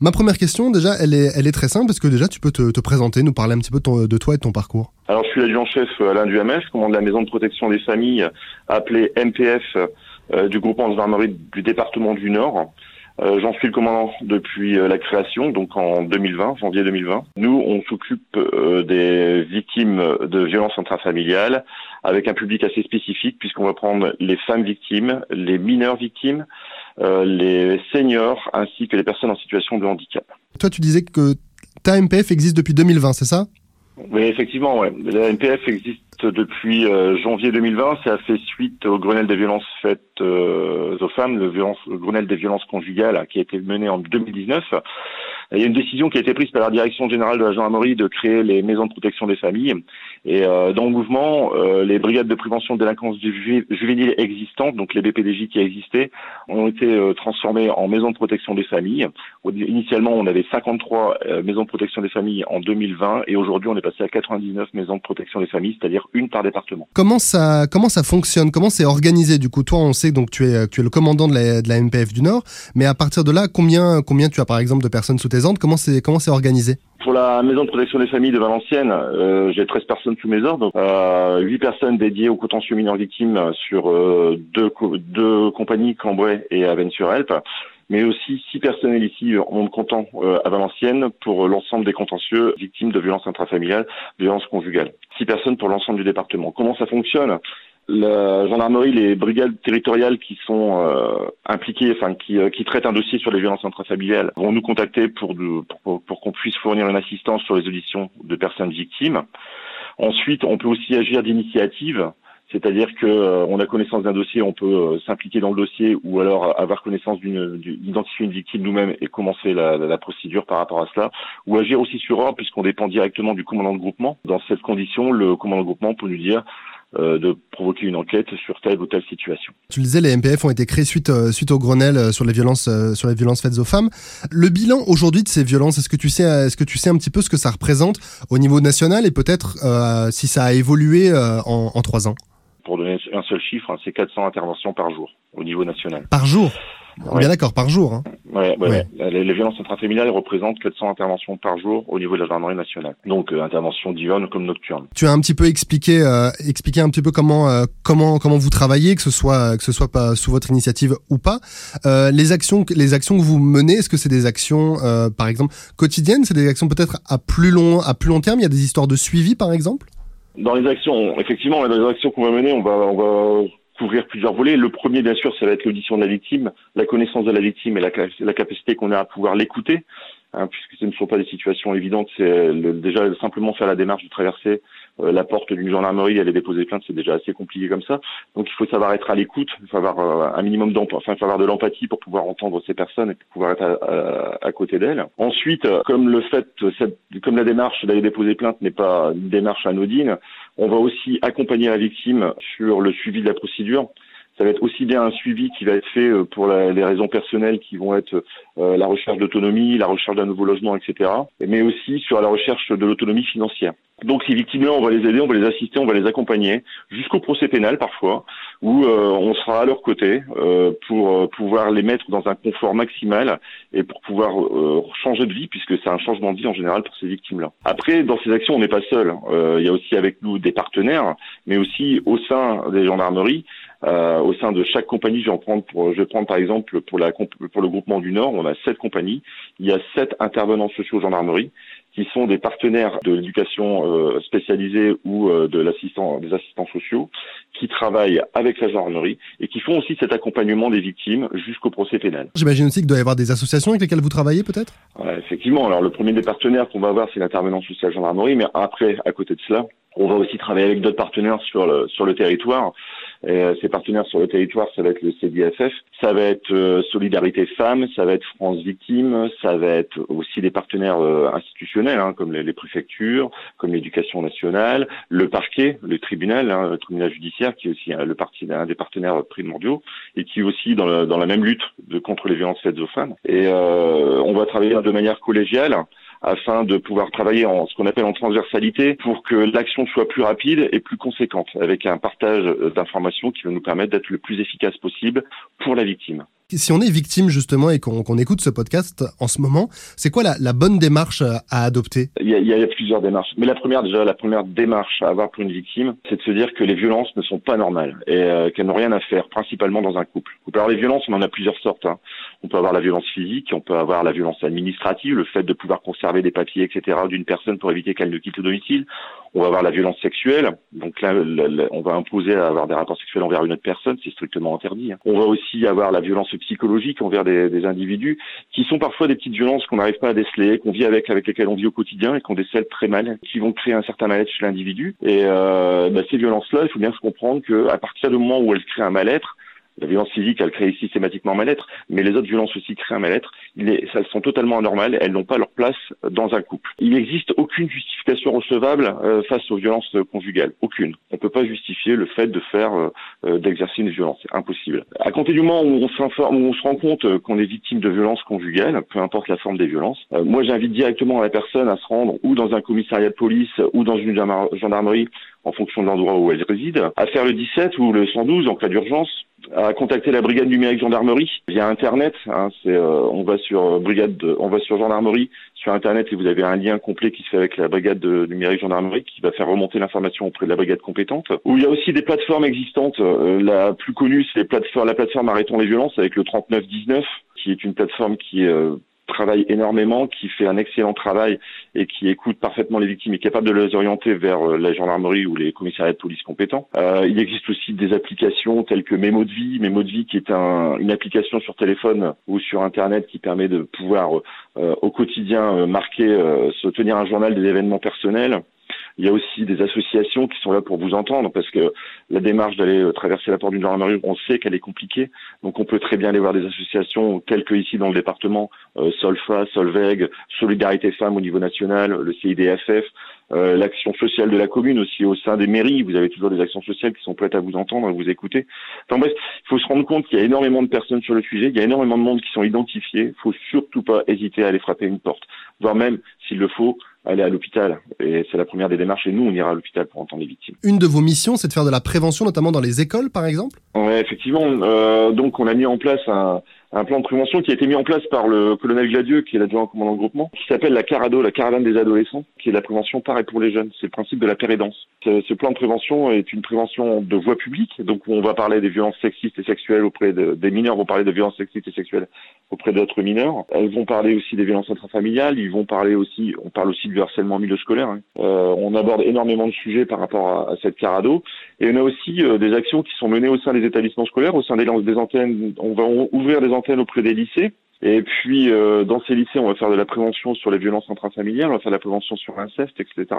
Ma première question, déjà, elle est, elle est très simple. Est-ce que déjà tu peux te, te présenter, nous parler un petit peu de, ton- de toi et de ton parcours? Alors, je suis l'adjudant-chef Alain Duhamel, je commande la maison de protection des familles, appelée MPF, euh, du groupement de gendarmerie du département du Nord. Euh, J'en suis le commandant depuis euh, la création, donc en 2020, janvier 2020. Nous, on s'occupe euh, des victimes de violences intrafamiliales avec un public assez spécifique puisqu'on va prendre les femmes victimes, les mineurs victimes, euh, les seniors ainsi que les personnes en situation de handicap. Toi, tu disais que ta MPF existe depuis 2020, c'est ça? Oui, effectivement, ouais. La NPF existe depuis euh, janvier 2020. Ça a fait suite au Grenelle des violences faites euh, aux femmes, le, violence, le Grenelle des violences conjugales qui a été mené en 2019. Il y a une décision qui a été prise par la direction générale de la gendarmerie de créer les maisons de protection des familles. Et euh, dans le mouvement, euh, les brigades de prévention de délinquance ju- juvénile existantes, donc les BPDJ qui existaient, ont été euh, transformées en maisons de protection des familles. Initialement, on avait 53 euh, maisons de protection des familles en 2020 et aujourd'hui, on est passé à 99 maisons de protection des familles, c'est-à-dire une par département. Comment ça, comment ça fonctionne? Comment c'est organisé? Du coup, toi, on sait donc tu es, tu es le commandant de la, de la MPF du Nord, mais à partir de là, combien, combien tu as par exemple de personnes sous tes ordres? Comment c'est organisé? Pour la maison de protection des familles de Valenciennes, euh, j'ai 13 personnes sous mes ordres, euh, 8 personnes dédiées au contentieux mineurs victimes sur euh, deux, deux compagnies, Cambrai et Avennes-sur-Helpe, mais aussi 6 personnels ici euh, en monde comptant euh, à Valenciennes pour l'ensemble des contentieux victimes de violences intrafamiliales, violences conjugales. 6 personnes pour l'ensemble du département. Comment ça fonctionne? La gendarmerie, les brigades territoriales qui sont euh, impliquées, enfin qui, euh, qui traitent un dossier sur les violences intrafamiliales, vont nous contacter pour, de- pour, qu'on puisse fournir une assistance sur les auditions de personnes victimes. Ensuite, on peut aussi agir d'initiative, c'est-à-dire que euh, on a connaissance d'un dossier, on peut euh, s'impliquer dans le dossier ou alors avoir connaissance d'une, d'identifier une victime nous-mêmes et commencer la, la- la procédure par rapport à cela, ou agir aussi sur ordre puisqu'on dépend directement du commandant de groupement. Dans cette condition, le commandant de groupement peut nous dire de provoquer une enquête sur telle ou telle situation. Tu le disais, les MPF ont été créés suite, euh, suite au Grenelle euh, sur les violences, euh, sur les violences faites aux femmes. Le bilan aujourd'hui de ces violences, est-ce que tu sais, euh, est-ce que tu sais un petit peu ce que ça représente au niveau national et peut-être euh, si ça a évolué euh, en, en trois ans? Pour donner un seul chiffre, hein, c'est 400 interventions par jour au niveau national. Par jour? Ouais. Bien d'accord, par jour. hein. Ouais, ouais, Ouais. Les, les violences intrafamiliales représentent 400 interventions par jour au niveau de la gendarmerie nationale. Donc euh, interventions diurnes comme nocturnes. Tu as un petit peu expliqué, euh, expliqué un petit peu comment, euh, comment, comment vous travaillez, que ce soit, que ce soit pas sous votre initiative ou pas. Euh, les actions, les actions que vous menez, est-ce que c'est des actions, euh, par exemple, quotidiennes? C'est des actions peut-être à plus long, à plus long terme? Il y a des histoires de suivi, par exemple? Dans les actions, effectivement, dans les actions qu'on va mener, on va, on va couvrir plusieurs volets. Le premier, bien sûr, ça va être l'audition de la victime, la connaissance de la victime et la, ca- la capacité qu'on a à pouvoir l'écouter, hein, puisque ce ne sont pas des situations évidentes. C'est le- déjà simplement faire la démarche de traverser euh, la porte d'une gendarmerie, aller déposer plainte, c'est déjà assez compliqué comme ça. Donc il faut savoir être à l'écoute, il faut avoir euh, un minimum d'empathie, enfin il faut avoir de l'empathie pour pouvoir entendre ces personnes et pouvoir être à, à- côté d'elles. Ensuite, euh, comme le fait, comme la démarche d'aller déposer plainte n'est pas une démarche anodine, on va aussi accompagner la victime sur le suivi de la procédure. Ça va être aussi bien un suivi qui va être fait euh, pour la- les raisons personnelles qui vont être euh, la recherche d'autonomie, la recherche d'un nouveau logement, etc. Mais aussi sur la recherche de l'autonomie financière. Donc ces victimes-là, on va les aider, on va les assister, on va les accompagner jusqu'au procès pénal parfois, où euh, on sera à leur côté euh, pour euh, pouvoir les mettre dans un confort maximal et pour pouvoir euh, changer de vie, puisque c'est un changement de vie en général pour ces victimes-là. Après, dans ces actions, on n'est pas seul. Il y a aussi avec nous des partenaires, mais aussi au sein des gendarmeries, euh, au sein de chaque compagnie. Je vais en prendre pour, je vais prendre par exemple pour la pour le groupement du Nord, on a sept compagnies. Il y a sept intervenants sociaux gendarmerie qui sont des partenaires de l'éducation euh, spécialisée ou euh, de l'assistant des assistants sociaux qui travaillent avec la gendarmerie et qui font aussi cet accompagnement des victimes jusqu'au procès pénal. J'imagine aussi qu'il doit y avoir des associations avec lesquelles vous travaillez, peut-être? Voilà, effectivement, alors le premier des partenaires qu'on va avoir, c'est l'intervenant social gendarmerie, mais après, à côté de cela, on va aussi travailler avec d'autres partenaires sur le, sur le territoire. Et, euh, ces partenaires sur le territoire, ça va être le CDFF, ça va être euh, Solidarité Femmes, ça va être France Victimes, ça va être aussi des partenaires euh, institutionnels, hein, comme les, les préfectures, comme l'éducation nationale, le parquet, le tribunal, hein, le tribunal judiciaire, qui est aussi hein, le parti, un des partenaires primordiaux, et qui est aussi dans, le- dans la même lutte de, contre les violences faites aux femmes. Et euh, on va travailler de manière collégiale afin de pouvoir travailler en ce qu'on appelle en transversalité pour que l'action soit plus rapide et plus conséquente, avec un partage d'informations qui va nous permettre d'être le plus efficace possible pour la victime. Si on est victime justement et qu'on écoute ce podcast en ce moment, c'est quoi la, bonne démarche à adopter? Il y, a, il y, a, plusieurs démarches. Mais la première déjà, la première démarche à avoir pour une victime, c'est de se dire que les violences ne sont pas normales et euh, qu'elles n'ont rien à faire, principalement dans un couple. Alors les violences, on en a plusieurs sortes. Hein. On peut avoir la violence physique, on peut avoir la violence administrative, le fait de pouvoir conserver des papiers, etc. d'une personne pour éviter qu'elle ne quitte le domicile. On va avoir la violence sexuelle. Donc là, on va imposer à avoir des rapports sexuels envers une autre personne, c'est strictement interdit. Hein. On va aussi avoir la violence psychologique envers des, des, individus qui sont parfois des petites violences qu'on n'arrive pas à déceler, qu'on vit avec, avec lesquelles on vit au quotidien et qu'on décèle très mal, qui vont créer un certain mal-être chez l'individu. Et euh, bah, ces violences-là, il faut bien se comprendre qu'à partir du moment où elles créent un mal-être, la violence physique, elle crée systématiquement mal-être, mais les autres violences aussi créent un mal-être. Elles sont totalement anormales, elles n'ont pas leur place dans un couple. Il n'existe aucune justification recevable euh, face aux violences conjugales, aucune. On ne peut pas justifier le fait de faire, euh, euh, d'exercer une violence, c'est impossible. À compter du moment où on, où on se rend compte qu'on est victime de violences conjugales, peu importe la forme des violences, moi j'invite directement la personne à se rendre ou dans un commissariat de police ou dans une gendarmerie en fonction de l'endroit où elle réside, à faire le 17 ou le 112 en cas d'urgence, à contacter la brigade numérique gendarmerie via internet. Hein, c'est, euh, on va sur euh, brigade, on va sur gendarmerie sur internet et vous avez un lien complet qui se fait avec la brigade de numérique gendarmerie qui va faire remonter l'information auprès de la brigade compétente. Où il y a aussi des plateformes existantes. Euh, la plus connue, c'est les plateformes, la plateforme Arrêtons les violences avec le 3919 qui est une plateforme qui est travaille énormément, qui fait un excellent travail et qui écoute parfaitement les victimes et capable de les orienter vers euh, la gendarmerie ou les commissariats de police compétents. Euh, il existe aussi des applications telles que Mémo de vie, Mémo de vie qui est un, une application sur téléphone ou sur internet qui permet de pouvoir euh, au quotidien marquer, se tenir un journal des événements personnels. Il y a aussi des associations qui sont là pour vous entendre parce que la démarche d'aller euh, traverser la porte d'une gendarmerie, on sait qu'elle est compliquée. Donc on peut très bien aller voir des associations telles que ici dans le département, euh, Solfa, Solveg, Solidarité Femmes au niveau national, le CIDFF, euh, l'action sociale de la commune aussi au sein des mairies. Vous avez toujours des actions sociales qui sont prêtes à vous entendre, à vous écouter. Enfin bref, il faut se rendre compte qu'il y a énormément de personnes sur le sujet, il y a énormément de monde qui sont identifiés. Il faut surtout pas hésiter à aller frapper une porte, voire même, s'il le faut, aller à l'hôpital. Et c'est la première des démarches. Et nous, on ira à l'hôpital pour entendre les victimes. Une de vos missions, c'est de faire de la prévention, notamment dans les écoles, par exemple? Oui, effectivement. Euh, donc, on a mis en place un, un plan de prévention qui a été mis en place par le colonel Gladieux, qui est l'adjoint commandant de groupement, qui s'appelle la Carado, la caravane des adolescents, qui est la prévention pareil pour les jeunes. C'est le principe de la pérédance. Ce, plan de prévention est une prévention de voie publique, donc on va parler des violences sexistes et sexuelles auprès des mineurs, vont parler de violences sexistes et sexuelles auprès d'autres mineurs. Elles vont parler aussi des violences intrafamiliales, ils vont parler aussi, on parle aussi du harcèlement milieu scolaire. Hein. Euh, on aborde énormément de sujets par rapport à, cette Carado. Et on a aussi euh, des actions qui sont menées au sein des établissements scolaires, au sein des, des antennes. On va ouvrir des antennes auprès des lycées et puis, euh, dans ces lycées, on va faire de la prévention sur les violences intrafamiliales, on va faire de la prévention sur l'inceste, etc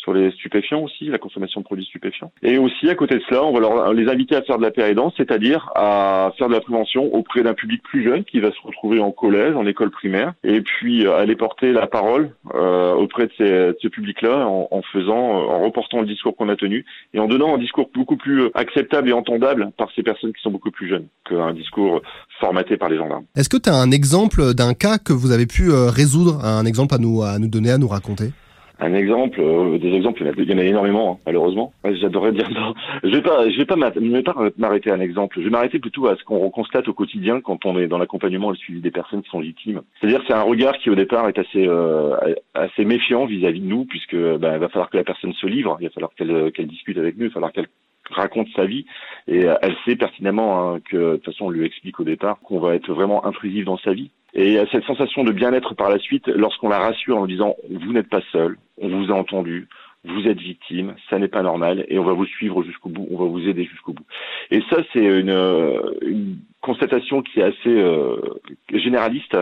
sur les stupéfiants aussi, la consommation de produits stupéfiants. Et aussi, à côté de cela, on va leur, les inviter à faire de la pérédance, c'est-à-dire à faire de la prévention auprès d'un public plus jeune qui va se retrouver en collège, en école primaire, et puis euh, aller porter la parole euh, auprès de, ces, ce public-là en, en, faisant, euh, en reportant le discours qu'on a tenu et en donnant un discours beaucoup plus acceptable et entendable par ces personnes qui sont beaucoup plus jeunes qu'un discours formaté par les gendarmes. Est-ce que tu as un exemple d'un cas que vous avez pu résoudre, un exemple à nous, à nous donner, à nous raconter? Un exemple, euh, des exemples, il y en a, énormément, hein, malheureusement. J'adorerais dire. Je vais pas, je vais pas m'arrêter à un exemple. Je vais m'arrêter plutôt à ce qu'on constate au quotidien quand on est dans l'accompagnement et le suivi des personnes qui sont victimes. C'est-à-dire, c'est un regard qui au départ est assez, euh, méfiant vis-à-vis de nous, puisque ben, il va falloir que la personne se livre, il va falloir qu'elle discute avec nous, il va falloir qu'elle raconte sa vie et euh, elle sait pertinemment hein, que de toute façon on lui explique au départ qu'on va être vraiment intrusif dans sa vie et a cette sensation de bien-être par la suite lorsqu'on la rassure en disant vous n'êtes pas seul, on vous a entendu, vous êtes victime, ça n'est pas normal, et on va vous suivre jusqu'au bout, on va vous aider jusqu'au bout. Et ça, c'est une, une constatation qui est assez euh, généraliste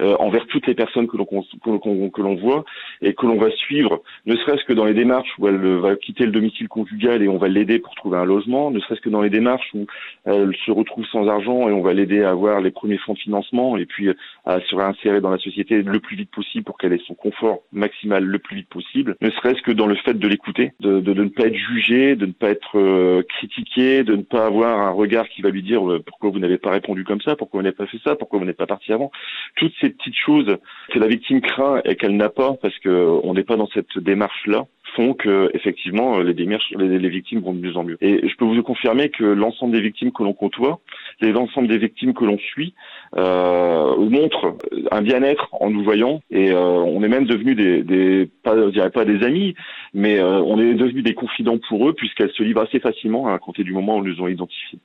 euh, envers toutes les personnes que l'on que l'on voit et que l'on va suivre, ne serait-ce que dans les démarches où elle va quitter le domicile conjugal et on va l'aider pour trouver un logement, ne serait-ce que dans les démarches où elle se retrouve sans argent et on va l'aider à avoir les premiers fonds de financement et puis à se réinsérer dans la société le plus vite possible pour qu'elle ait son confort maximal le plus vite possible, ne serait-ce que dans le fait de l'écouter, de, de, ne pas être jugé, de ne pas être euh, critiqué, de ne pas avoir un regard qui va lui dire pourquoi vous n'avez pas répondu comme ça, pourquoi vous n'avez pas fait ça, pourquoi vous n'êtes pas parti avant? Toutes ces petites choses que la victime craint et qu'elle n'a pas parce qu'on n'est pas dans cette démarche-là font que effectivement les démarches, les, victimes vont de mieux en mieux. Et je peux vous confirmer que l'ensemble des victimes que l'on côtoie, les l'ensemble des victimes que l'on suit, euh, montrent un bien-être en nous voyant. Et euh, on est même devenus des, des pas, je dirais pas des amis, mais euh, on est devenus des confidents pour eux puisqu'elles se livrent assez facilement à compter du moment où nous ont identifiés.